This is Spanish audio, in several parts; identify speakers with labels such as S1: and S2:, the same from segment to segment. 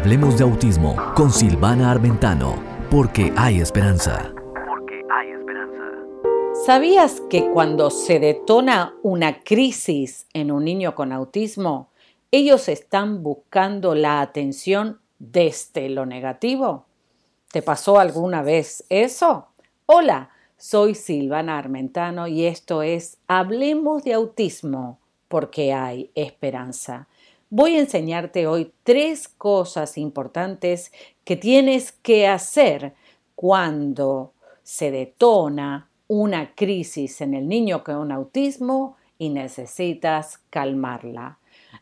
S1: Hablemos de autismo con Silvana Armentano, porque hay esperanza.
S2: Porque hay esperanza.
S3: ¿Sabías que cuando se detona una crisis en un niño con autismo, ellos están buscando la atención desde lo negativo? ¿Te pasó alguna vez eso? Hola, soy Silvana Armentano y esto es Hablemos de autismo porque hay esperanza. Voy a enseñarte hoy tres cosas importantes que tienes que hacer cuando se detona una crisis en el niño con autismo y necesitas calmarla.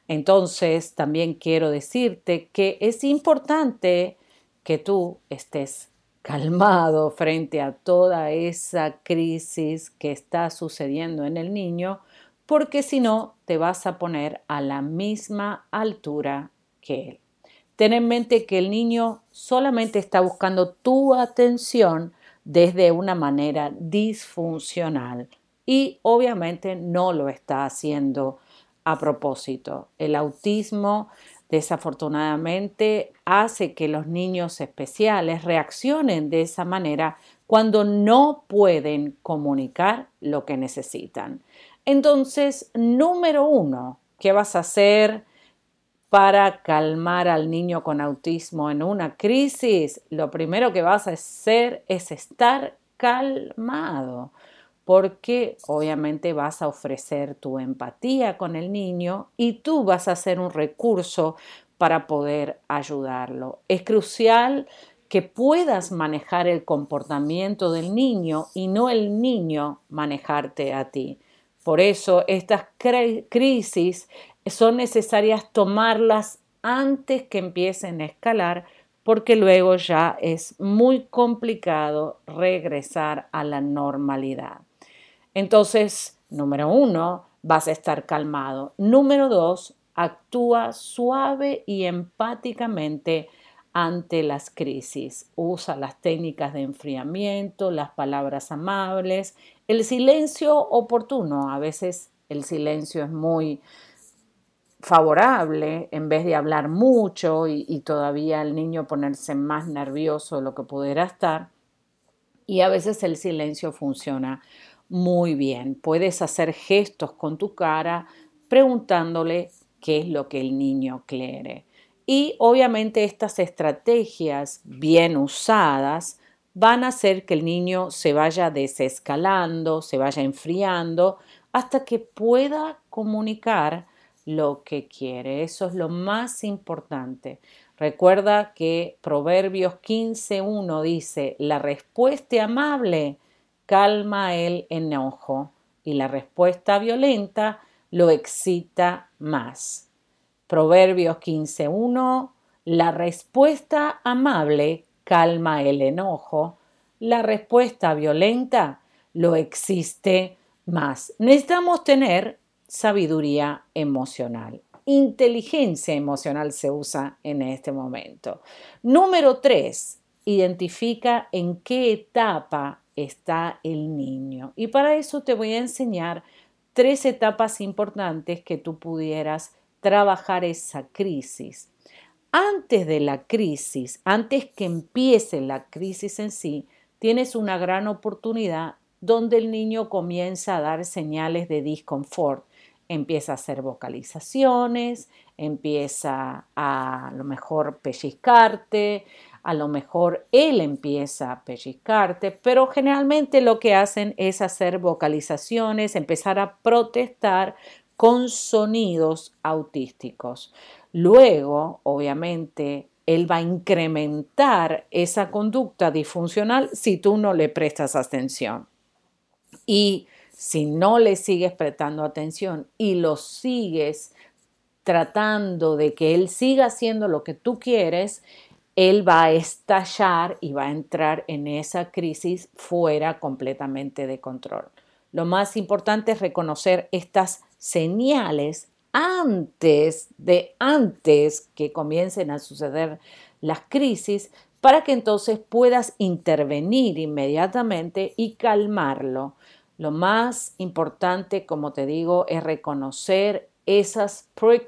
S3: Entonces, también quiero decirte que es importante que tú estés calmado frente a toda esa crisis que está sucediendo en el niño porque si no te vas a poner a la misma altura que él. Ten en mente que el niño solamente está buscando tu atención desde una manera disfuncional y obviamente no lo está haciendo a propósito. El autismo desafortunadamente hace que los niños especiales reaccionen de esa manera cuando no pueden comunicar lo que necesitan. Entonces, número uno, ¿qué vas a hacer para calmar al niño con autismo en una crisis? Lo primero que vas a hacer es estar calmado, porque obviamente vas a ofrecer tu empatía con el niño y tú vas a ser un recurso para poder ayudarlo. Es crucial que puedas manejar el comportamiento del niño y no el niño manejarte a ti. Por eso estas crisis son necesarias tomarlas antes que empiecen a escalar porque luego ya es muy complicado regresar a la normalidad. Entonces, número uno, vas a estar calmado. Número dos, actúa suave y empáticamente ante las crisis. Usa las técnicas de enfriamiento, las palabras amables, el silencio oportuno. A veces el silencio es muy favorable en vez de hablar mucho y, todavía el niño ponerse más nervioso de lo que pudiera estar. Y a veces el silencio funciona muy bien. Puedes hacer gestos con tu cara preguntándole qué es lo que el niño quiere. Y obviamente estas estrategias bien usadas van a hacer que el niño se vaya desescalando, se vaya enfriando, hasta que pueda comunicar lo que quiere. Eso es lo más importante. Recuerda que Proverbios 15.1 dice, la respuesta amable calma el enojo y la respuesta violenta lo excita más. Proverbios 15.1, la respuesta amable calma el enojo, la respuesta violenta lo existe más. Necesitamos tener sabiduría emocional. Inteligencia emocional se usa en este momento. Número 3. Identifica en qué etapa está el niño. Y para eso te voy a enseñar tres etapas importantes que tú pudieras trabajar esa crisis. Antes de la crisis, antes que empiece la crisis en sí, tienes una gran oportunidad donde el niño comienza a dar señales de disconfort. Empieza a hacer vocalizaciones, empieza a, a lo mejor pellizcarte, a lo mejor él empieza a pellizcarte, pero generalmente lo que hacen es hacer vocalizaciones, empezar a protestar con sonidos autísticos. Luego, obviamente, él va a incrementar esa conducta disfuncional si tú no le prestas atención. Y si no le sigues prestando atención y lo sigues tratando de que él siga haciendo lo que tú quieres, él va a estallar y va a entrar en esa crisis fuera completamente de control. Lo más importante es reconocer estas señales antes de antes que comiencen a suceder las crisis para que entonces puedas intervenir inmediatamente y calmarlo. Lo más importante, como te digo, es reconocer esas pre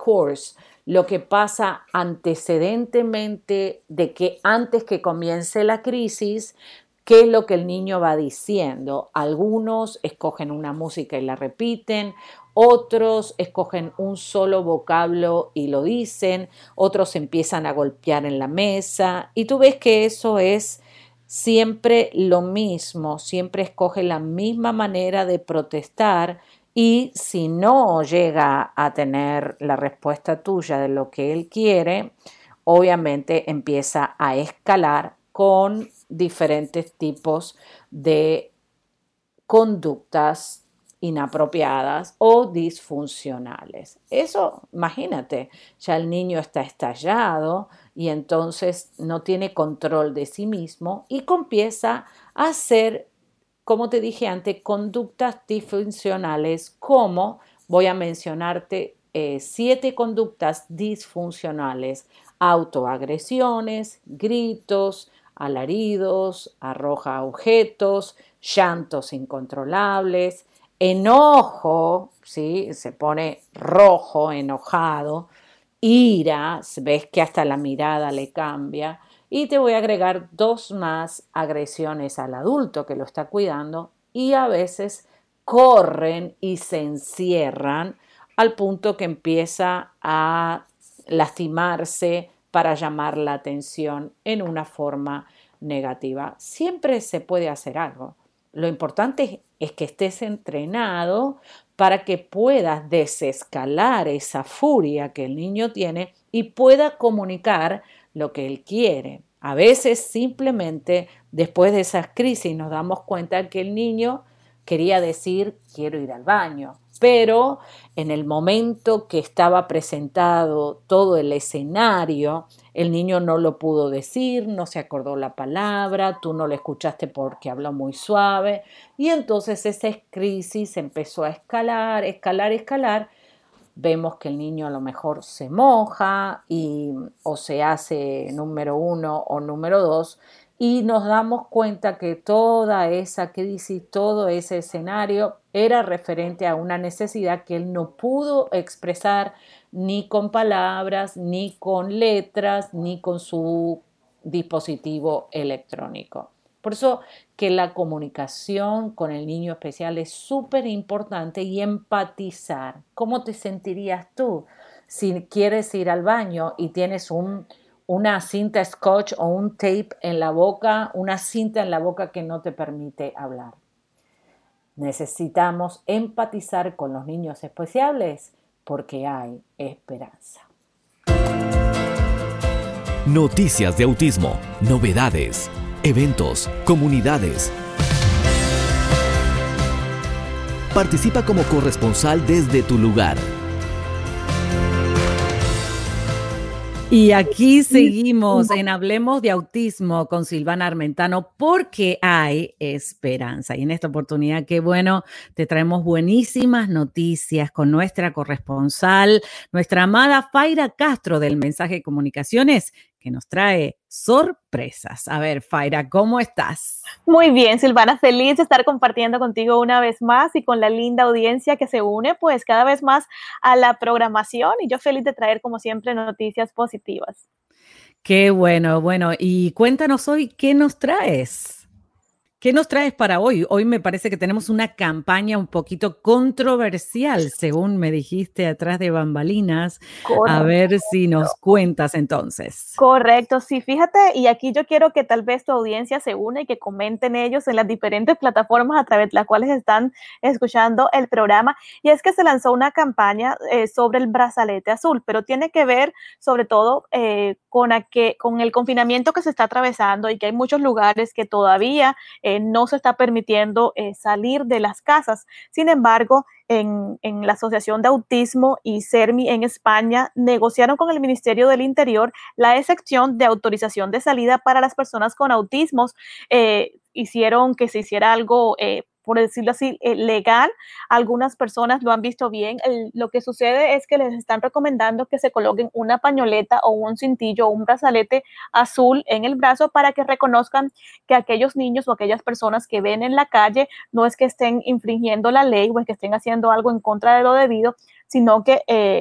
S3: lo que pasa antecedentemente de que antes que comience la crisis, qué es lo que el niño va diciendo. Algunos escogen una música y la repiten, otros escogen un solo vocablo y lo dicen, otros empiezan a golpear en la mesa y tú ves que eso es siempre lo mismo, siempre escoge la misma manera de protestar y si no llega a tener la respuesta tuya de lo que él quiere, obviamente empieza a escalar con diferentes tipos de conductas inapropiadas o disfuncionales. Eso, imagínate, ya el niño está estallado y entonces no tiene control de sí mismo y comienza a hacer, como te dije antes, conductas disfuncionales como, voy a mencionarte eh, siete conductas disfuncionales, autoagresiones, gritos, alaridos, arroja objetos, llantos incontrolables, enojo, ¿sí? se pone rojo, enojado, ira, ves que hasta la mirada le cambia. Y te voy a agregar dos más agresiones al adulto que lo está cuidando y a veces corren y se encierran al punto que empieza a lastimarse para llamar la atención en una forma negativa. Siempre se puede hacer algo. Lo importante es que estés entrenado para que puedas desescalar esa furia que el niño tiene y pueda comunicar lo que él quiere. A veces simplemente después de esas crisis nos damos cuenta que el niño quería decir quiero ir al baño, pero en el momento que estaba presentado todo el escenario, el niño no lo pudo decir, no se acordó la palabra, tú no lo escuchaste porque habló muy suave y entonces esa crisis empezó a escalar, escalar, escalar. Vemos que el niño a lo mejor se moja y o se hace número uno o número dos y nos damos cuenta que toda esa crisis, todo ese escenario era referente a una necesidad que él no pudo expresar ni con palabras, ni con letras, ni con su dispositivo electrónico. Por eso que la comunicación con el niño especial es súper importante y empatizar. ¿Cómo te sentirías tú si quieres ir al baño y tienes un una cinta scotch o un tape en la boca, una cinta en la boca que no te permite hablar. Necesitamos empatizar con los niños especiales porque hay esperanza.
S1: Noticias de autismo, novedades, eventos, comunidades. Participa como corresponsal desde tu lugar
S3: Y aquí seguimos en Hablemos de Autismo con Silvana Armentano porque hay esperanza. Y en esta oportunidad, qué bueno, te traemos buenísimas noticias con nuestra corresponsal, nuestra amada Faira Castro del Mensaje de Comunicaciones, que nos trae sorpresas. A ver, Faira, ¿cómo estás?
S4: Muy bien, Silvana, feliz de estar compartiendo contigo una vez más y con la linda audiencia que se une pues cada vez más a la programación y yo feliz de traer como siempre noticias positivas.
S3: Qué bueno, bueno, y cuéntanos hoy qué nos traes. ¿Qué nos traes para hoy? Hoy me parece que tenemos una campaña un poquito controversial, según me dijiste atrás de bambalinas. A ver si nos cuentas entonces.
S4: Correcto, sí, fíjate, y aquí yo quiero que tal vez tu audiencia se une y que comenten ellos en las diferentes plataformas a través de las cuales están escuchando el programa. Y es que se lanzó una campaña eh, sobre el brazalete azul, pero tiene que ver sobre todo eh, con, con el confinamiento que se está atravesando y que hay muchos lugares que todavía... Eh, no se está permitiendo eh, salir de las casas. Sin embargo, en, la Asociación de Autismo y CERMI en España negociaron con el Ministerio del Interior la excepción de autorización de salida para las personas con autismos. Eh, hicieron que se hiciera algo por decirlo así, eh, legal. Algunas personas lo han visto bien. lo que sucede es que les están recomendando que se coloquen una pañoleta o un cintillo o un brazalete azul en el brazo para que reconozcan que aquellos niños o aquellas personas que ven en la calle no es que estén infringiendo la ley o es que estén haciendo algo en contra de lo debido, sino que... Eh,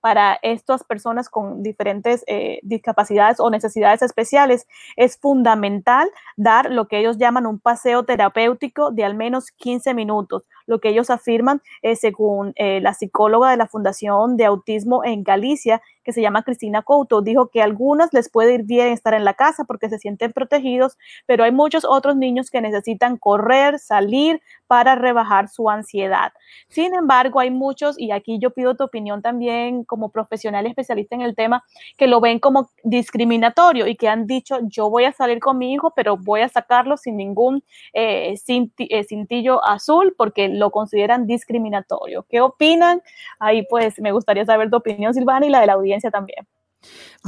S4: para estas personas con diferentes eh, discapacidades o necesidades especiales, es fundamental dar lo que ellos llaman un paseo terapéutico de al menos 15 minutos. Lo que ellos afirman, según eh, la psicóloga de la Fundación de Autismo en Galicia, que se llama Cristina Couto, dijo que a algunos les puede ir bien estar en la casa porque se sienten protegidos, pero hay muchos otros niños que necesitan correr, salir para rebajar su ansiedad. Sin embargo, hay muchos, y aquí yo pido tu opinión también como profesional especialista en el tema, que lo ven como discriminatorio y que han dicho, yo voy a salir con mi hijo, pero voy a sacarlo sin ningún eh, eh, cintillo azul porque lo consideran discriminatorio. ¿Qué opinan? Ahí pues me gustaría saber tu opinión, Silvana, y la de la audiencia también.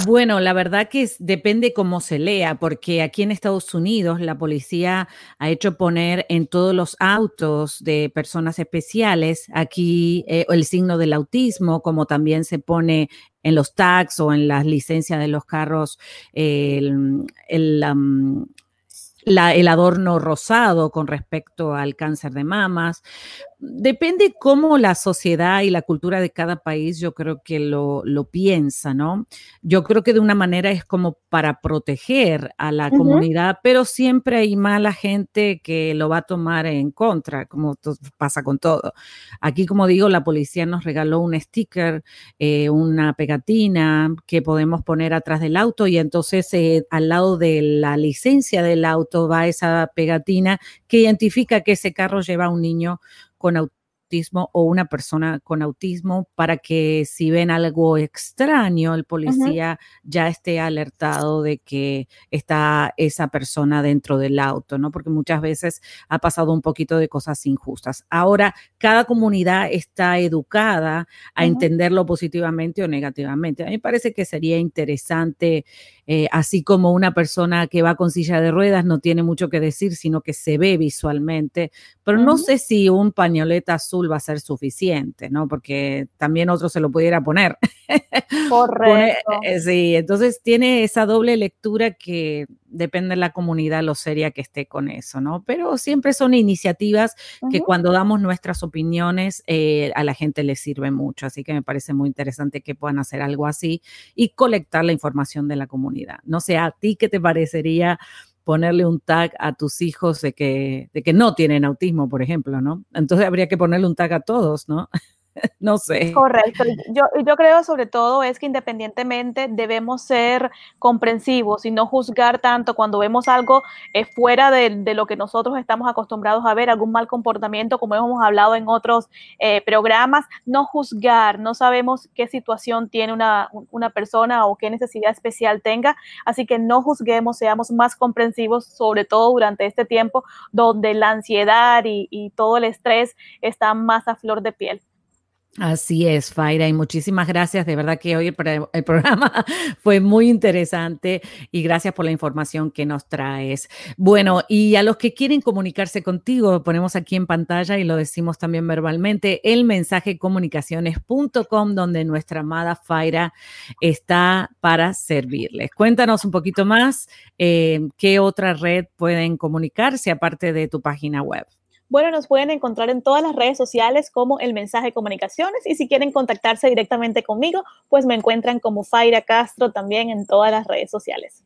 S3: Bueno, la verdad que depende cómo se lea, porque aquí en Estados Unidos la policía ha hecho poner en todos los autos de personas especiales aquí eh, el signo del autismo, como también se pone en los tags o en las licencias de los carros el, el adorno rosado con respecto al cáncer de mamas depende cómo la sociedad y la cultura de cada país, yo creo que lo, lo piensa, ¿no? Yo creo que de una manera es como para proteger a la comunidad, pero siempre hay mala gente que lo va a tomar en contra, como pasa con todo. Aquí, como digo, la policía nos regaló un sticker, eh, una pegatina que podemos poner atrás del auto y entonces eh, al lado de la licencia del auto va esa pegatina que identifica que ese carro lleva a un niño con autismo o una persona con autismo para que si ven algo extraño, el policía ya esté alertado de que está esa persona dentro del auto, ¿no? Porque muchas veces ha pasado un poquito de cosas injustas. Ahora, cada comunidad está educada a entenderlo positivamente o negativamente. A mí me parece que sería interesante eh, así como una persona que va con silla de ruedas no tiene mucho que decir, sino que se ve visualmente, pero no sé si un pañoleta azul va a ser suficiente, ¿no? Porque también otro se lo pudiera poner.
S4: Correcto.
S3: Eh, sí, entonces tiene esa doble lectura que depende de la comunidad lo seria que esté con eso, ¿no? Pero siempre son iniciativas que cuando damos nuestras opiniones eh, a la gente le sirve mucho, así que me parece muy interesante que puedan hacer algo así y colectar la información de la comunidad. No sé, a ti qué te parecería ponerle un tag a tus hijos de que, de que no tienen autismo, por ejemplo, ¿no? Entonces habría que ponerle un tag a todos, ¿no? no sé.
S4: Correcto. Yo, creo sobre todo es que independientemente debemos ser comprensivos y no juzgar tanto cuando vemos algo eh, fuera de, lo que nosotros estamos acostumbrados a ver, algún mal comportamiento, como hemos hablado en otros eh, programas, no juzgar, no sabemos qué situación tiene una, persona o qué necesidad especial tenga, así que no juzguemos, seamos más comprensivos, sobre todo durante este tiempo donde la ansiedad y todo el estrés están más a flor de piel.
S3: Así es, Faira, y muchísimas gracias. De verdad que hoy el, programa fue muy interesante y gracias por la información que nos traes. Bueno, y a los que quieren comunicarse contigo, ponemos aquí en pantalla y lo decimos también verbalmente, el mensaje comunicaciones.com, donde nuestra amada Faira está para servirles. Cuéntanos un poquito más eh, qué otra red pueden comunicarse aparte de tu página web.
S4: Bueno, nos pueden encontrar en todas las redes sociales como El Mensaje Comunicaciones y si quieren contactarse directamente conmigo, pues me encuentran como Faira Castro también en todas las redes sociales.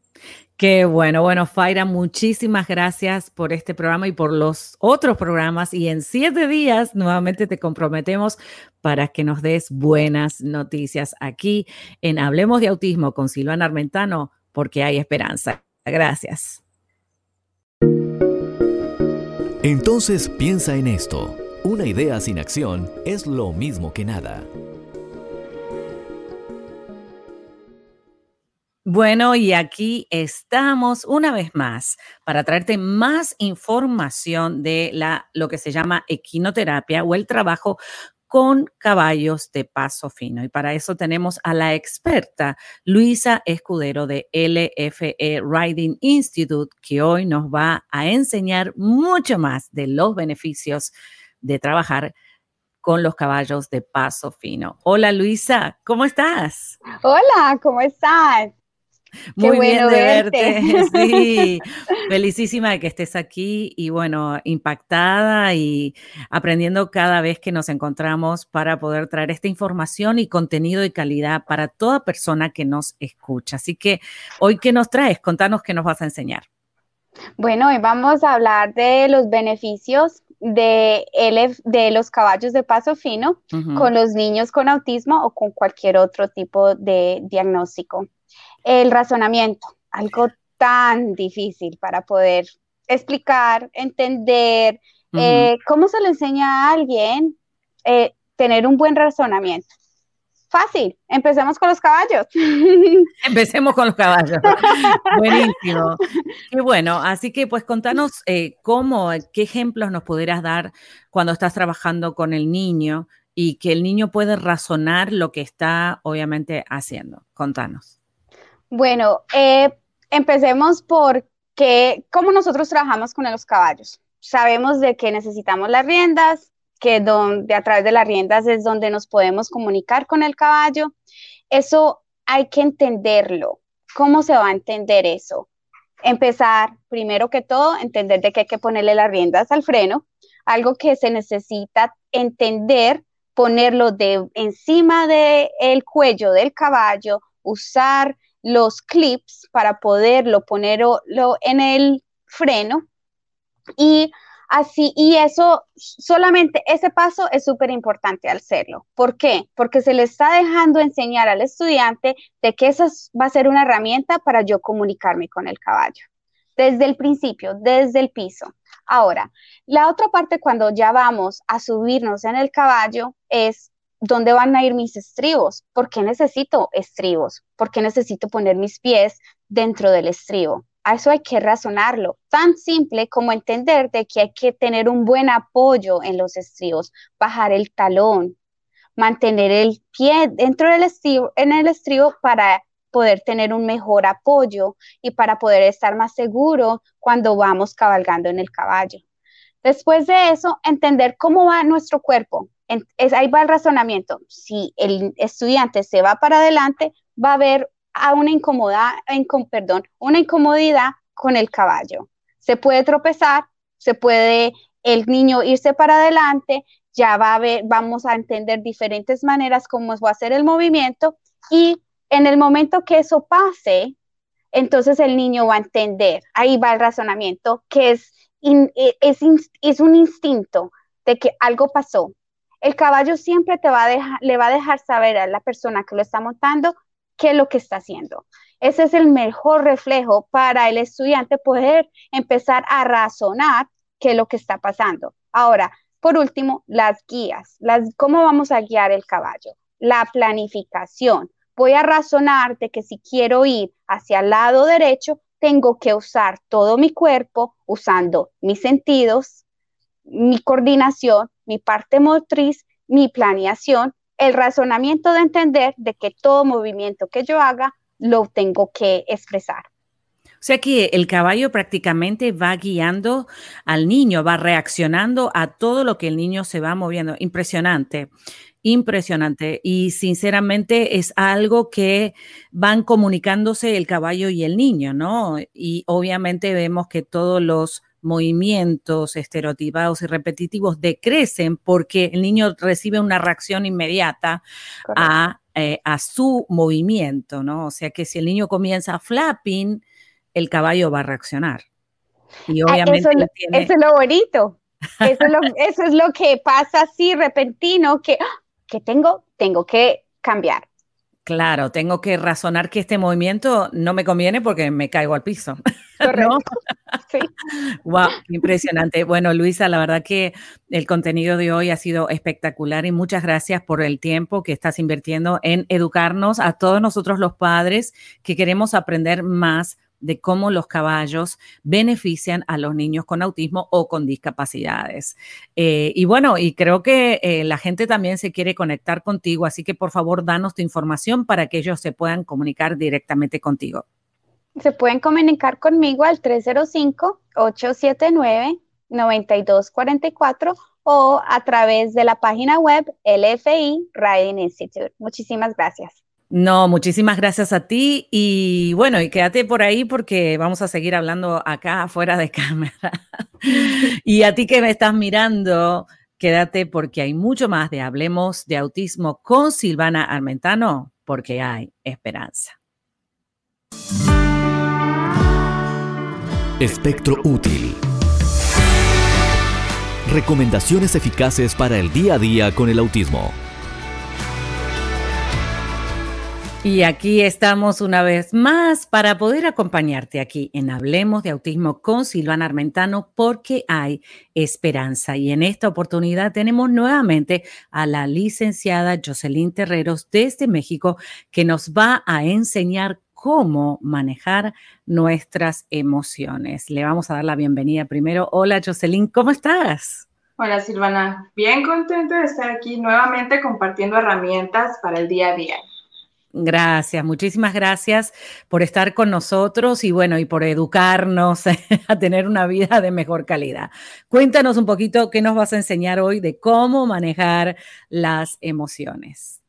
S3: Qué bueno, bueno, Faira, muchísimas gracias por este programa y por los otros programas. Y en siete días nuevamente te comprometemos para que nos des buenas noticias aquí en Hablemos de Autismo con Silvana Armentano, porque hay esperanza. Gracias.
S1: Entonces piensa en esto. Una idea sin acción es lo mismo que nada.
S3: Bueno, y aquí estamos una vez más para traerte más información de la, lo que se llama equinoterapia o el trabajo con caballos de paso fino. Y para eso tenemos a la experta Luisa Escudero de LFE Riding Institute, que hoy nos va a enseñar mucho más de los beneficios de trabajar con los caballos de paso fino. Hola Luisa, ¿cómo estás?
S5: Hola, ¿cómo estás?
S3: Muy bien de verte. Sí, felicísima de que estés aquí y bueno, impactada y aprendiendo cada vez que nos encontramos para poder traer esta información y contenido de calidad para toda persona que nos escucha. Así que hoy, ¿qué nos traes? Contanos qué nos vas a enseñar.
S5: Bueno, hoy vamos a hablar de los beneficios de, de los caballos de paso fino con los niños con autismo o con cualquier otro tipo de diagnóstico. El razonamiento, algo tan difícil para poder explicar, entender, eh, cómo se le enseña a alguien eh, tener un buen razonamiento. Fácil, empecemos con los caballos.
S3: Empecemos con los caballos. Buenísimo. Y bueno, así que pues contanos eh, cómo, qué ejemplos nos pudieras dar cuando estás trabajando con el niño y que el niño puede razonar lo que está obviamente haciendo. Contanos.
S5: Bueno, eh, empecemos por cómo nosotros trabajamos con los caballos. Sabemos de que necesitamos las riendas, que donde a través de las riendas es donde nos podemos comunicar con el caballo. Eso hay que entenderlo. ¿Cómo se va a entender eso? Empezar, primero que todo, entender de que hay que ponerle las riendas al freno, algo que se necesita entender, ponerlo de encima del el cuello del caballo, usar los clips para poderlo ponerlo en el freno y Así, y eso, solamente ese paso es súper importante hacerlo. ¿Por qué? Porque se le está dejando enseñar al estudiante de que esa va a ser una herramienta para yo comunicarme con el caballo. Desde el principio, desde el piso. Ahora, la otra parte cuando ya vamos a subirnos en el caballo es ¿dónde van a ir mis estribos? ¿Por qué necesito estribos? ¿Por qué necesito poner mis pies dentro del estribo? A eso hay que razonarlo. Tan simple como entender de que hay que tener un buen apoyo en los estribos, bajar el talón, mantener el pie dentro del estribo, en el estribo para poder tener un mejor apoyo y para poder estar más seguro cuando vamos cabalgando en el caballo. Después de eso, entender cómo va nuestro cuerpo. Es, ahí va el razonamiento. Si el estudiante se va para adelante, va a haber a una, incomodidad, perdón, una incomodidad con el caballo. Se puede tropezar, se puede el niño irse para adelante, ya va a ver, vamos a entender diferentes maneras cómo va a ser el movimiento y en el momento que eso pase, entonces el niño va a entender, ahí va el razonamiento, que es, e, es, es un instinto de que algo pasó. El caballo siempre te va a dejar, le va a dejar saber a la persona que lo está montando qué es lo que está haciendo. Ese es el mejor reflejo para el estudiante poder empezar a razonar qué es lo que está pasando. Ahora, por último, las guías. Las, ¿Cómo vamos a guiar el caballo? La planificación. Voy a razonar de que si quiero ir hacia el lado derecho, tengo que usar todo mi cuerpo usando mis sentidos, mi coordinación, mi parte motriz, mi planeación el razonamiento de entender de que todo movimiento que yo haga lo tengo que expresar.
S3: O sea que el caballo prácticamente va guiando al niño, va reaccionando a todo lo que el niño se va moviendo. Impresionante, impresionante. Y sinceramente es algo que van comunicándose el caballo y el niño, ¿no? Y obviamente vemos que todos los movimientos estereotipados y repetitivos decrecen porque el niño recibe una reacción inmediata eh, a, su movimiento, ¿no? O sea que si el niño comienza flapping, el caballo va a reaccionar.
S5: Y ah, obviamente eso, es lo bonito. Eso es lo, eso es lo que pasa así repentino, que, ¡ah! que tengo, tengo que cambiar.
S3: Claro, tengo que razonar que este movimiento no me conviene porque me caigo al piso.
S5: Correcto. Sí.
S3: Wow, impresionante. Bueno, Luisa, la verdad que el contenido de hoy ha sido espectacular y muchas gracias por el tiempo que estás invirtiendo en educarnos a todos nosotros los padres que queremos aprender más de cómo los caballos benefician a los niños con autismo o con discapacidades. Eh, y bueno, y creo que eh, la gente también se quiere conectar contigo, así que por favor, danos tu información para que ellos se puedan comunicar directamente contigo.
S5: Se pueden comunicar conmigo al 305-879-9244 o a través de la página web LFI Riding Institute. Muchísimas gracias.
S3: No, muchísimas gracias a ti y bueno, y quédate por ahí porque vamos a seguir hablando acá fuera de cámara. y a ti que me estás mirando, quédate porque hay mucho más de Hablemos de Autismo con Silvana Armentano, porque hay esperanza.
S1: Espectro útil. Recomendaciones eficaces para el día a día con el autismo.
S3: Y aquí estamos una vez más para poder acompañarte aquí en Hablemos de Autismo con Silvana Armentano porque hay esperanza. Y en esta oportunidad tenemos nuevamente a la licenciada Jocelyn Terreros desde México que nos va a enseñar cómo manejar nuestras emociones. Le vamos a dar la bienvenida primero. Hola Jocelyn, ¿cómo estás?
S6: Hola Silvana, bien contenta de estar aquí nuevamente compartiendo herramientas para el día a día.
S3: Gracias, muchísimas gracias por estar con nosotros y bueno, y por educarnos a tener una vida de mejor calidad. Cuéntanos un poquito qué nos vas a enseñar hoy de cómo manejar las emociones.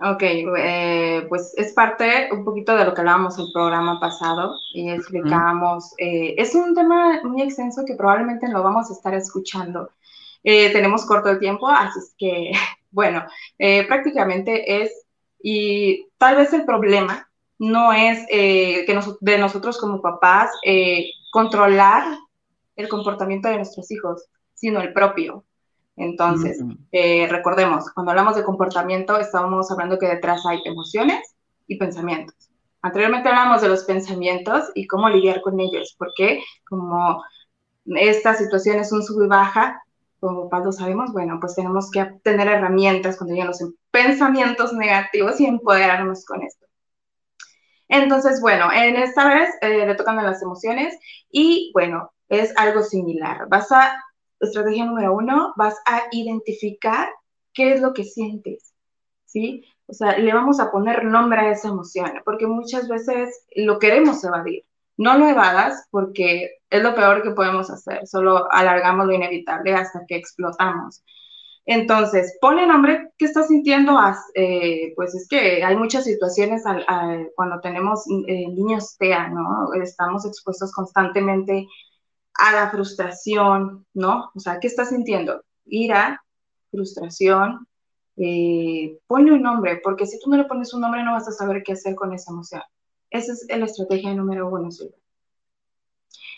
S6: Ok, eh, pues es parte un poquito de lo que hablábamos en el programa pasado y explicábamos, eh, es un tema muy extenso que probablemente lo vamos a estar escuchando. Eh, tenemos corto de tiempo, así es que, bueno, prácticamente es y tal vez el problema no es eh, que de nosotros como papás eh, controlar el comportamiento de nuestros hijos, sino el propio. Entonces, eh, recordemos, cuando hablamos de comportamiento, estamos hablando que detrás hay emociones y pensamientos. Anteriormente hablamos de los pensamientos y cómo lidiar con ellos, porque como esta situación es un sub y baja, como papás lo sabemos, bueno, pues tenemos que tener herramientas cuando llegan los pensamientos negativos y empoderarnos con esto. Entonces, bueno, en esta vez eh, le tocan las emociones y bueno, es algo similar. Vas a, estrategia número uno, vas a identificar qué es lo que sientes, ¿sí? O sea, le vamos a poner nombre a esa emoción, porque muchas veces lo queremos evadir. No lo evadas porque es lo peor que podemos hacer, solo alargamos lo inevitable hasta que explotamos. Entonces, ponle nombre, ¿qué estás sintiendo? Eh, pues es que hay muchas situaciones cuando tenemos eh, niños TEA, ¿no? Estamos expuestos constantemente a la frustración, ¿no? O sea, ¿qué estás sintiendo? Ira, frustración, eh, ponle un nombre, porque si tú no le pones un nombre no vas a saber qué hacer con esa emoción. Esa es la estrategia número uno, Silvia.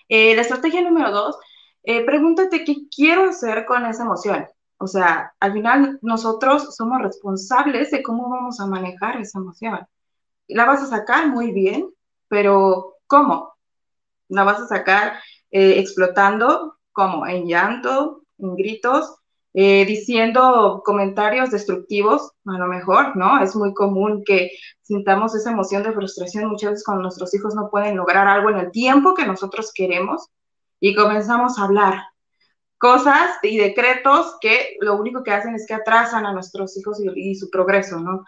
S6: Eh, la estrategia número dos, eh, pregúntate qué quiero hacer con esa emoción. O sea, al final nosotros somos responsables de cómo vamos a manejar esa emoción. La vas a sacar muy bien, pero ¿cómo? La vas a sacar eh, explotando, como en llanto, en gritos, eh, diciendo comentarios destructivos, a lo mejor, ¿no? Es muy común que sintamos esa emoción de frustración muchas veces cuando nuestros hijos no pueden lograr algo en el tiempo que nosotros queremos y comenzamos a hablar cosas y decretos que lo único que hacen es que atrasan a nuestros hijos y, su progreso, ¿no?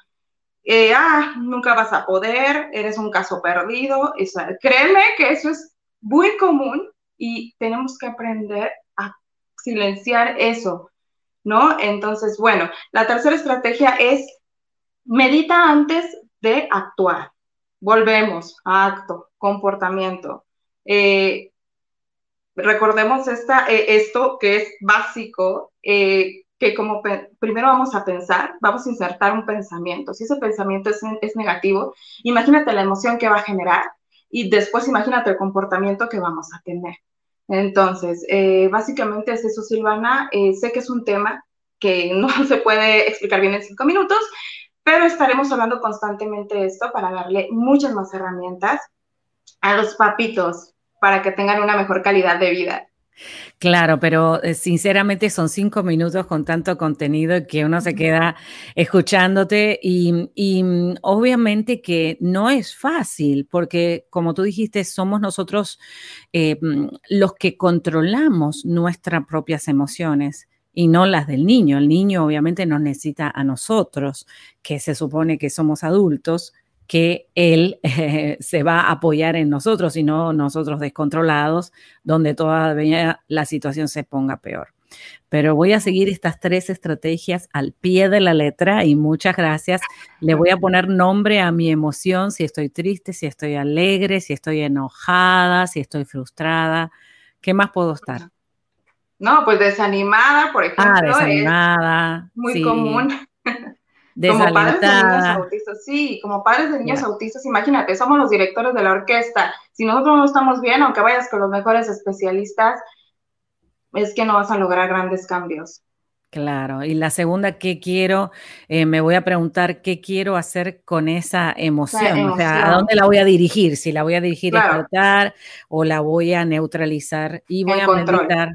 S6: Eh, ah, nunca vas a poder, eres un caso perdido. créeme que eso es muy común y tenemos que aprender a silenciar eso ¿no? Entonces, bueno, la tercera estrategia es medita antes de actuar. Volvemos a acto, comportamiento. Eh, recordemos esta, eh, esto que es básico, eh, que como primero vamos a pensar, vamos a insertar un pensamiento. Si ese pensamiento es, es negativo, imagínate la emoción que va a generar y después imagínate el comportamiento que vamos a tener. Entonces, eh, básicamente es eso, Silvana. Eh, sé que es un tema que no se puede explicar bien en cinco minutos, pero estaremos hablando constantemente de esto para darle muchas más herramientas a los papitos para que tengan una mejor calidad de vida.
S3: Claro, pero eh, sinceramente son cinco minutos con tanto contenido que uno se queda escuchándote y, mm, obviamente que no es fácil porque como tú dijiste, somos nosotros eh, mm, los que controlamos nuestras propias emociones y no las del niño. El niño obviamente nos necesita a nosotros, que se supone que somos adultos, que él eh, se va a apoyar en nosotros y no nosotros descontrolados, donde todavía la situación se ponga peor. pero voy a seguir estas tres estrategias al pie de la letra y muchas gracias. Le voy a poner nombre a mi emoción, si estoy triste, si estoy alegre, si estoy enojada, si estoy frustrada. ¿Qué más puedo estar?
S6: No, pues desanimada, por ejemplo. Ah,
S3: desanimada.
S6: muy común. como padres de niños autistas, sí, como padres de niños autistas, imagínate, somos los directores de la orquesta. Si nosotros no estamos bien, aunque vayas con los mejores especialistas, es que no vas a lograr grandes cambios.
S3: Claro, y la segunda, ¿qué quiero? Eh, me voy a preguntar qué quiero hacer con esa emoción, o sea, ¿a dónde la voy a dirigir? Si la voy a dirigir a explotar o la voy a neutralizar y voy a meditar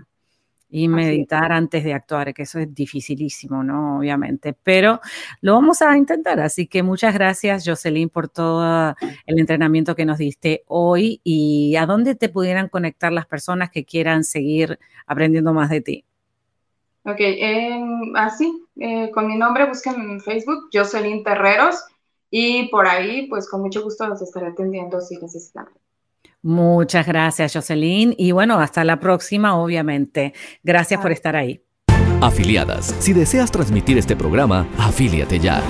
S3: y meditar antes de actuar, que eso es dificilísimo, ¿no? Obviamente, pero lo vamos a intentar. Así que muchas gracias, Jocelyn, por todo el entrenamiento que nos diste hoy y a dónde te pudieran conectar las personas que quieran seguir aprendiendo más de ti.
S6: Ok, así, eh, con mi nombre busquen en Facebook, Jocelyn Terreros, y por ahí, pues con mucho gusto los estaré atendiendo si necesitan.
S3: Muchas gracias, Jocelyn. Y bueno, hasta la próxima, obviamente. Gracias por estar ahí.
S1: Afiliadas, si deseas transmitir este programa, afíliate ya.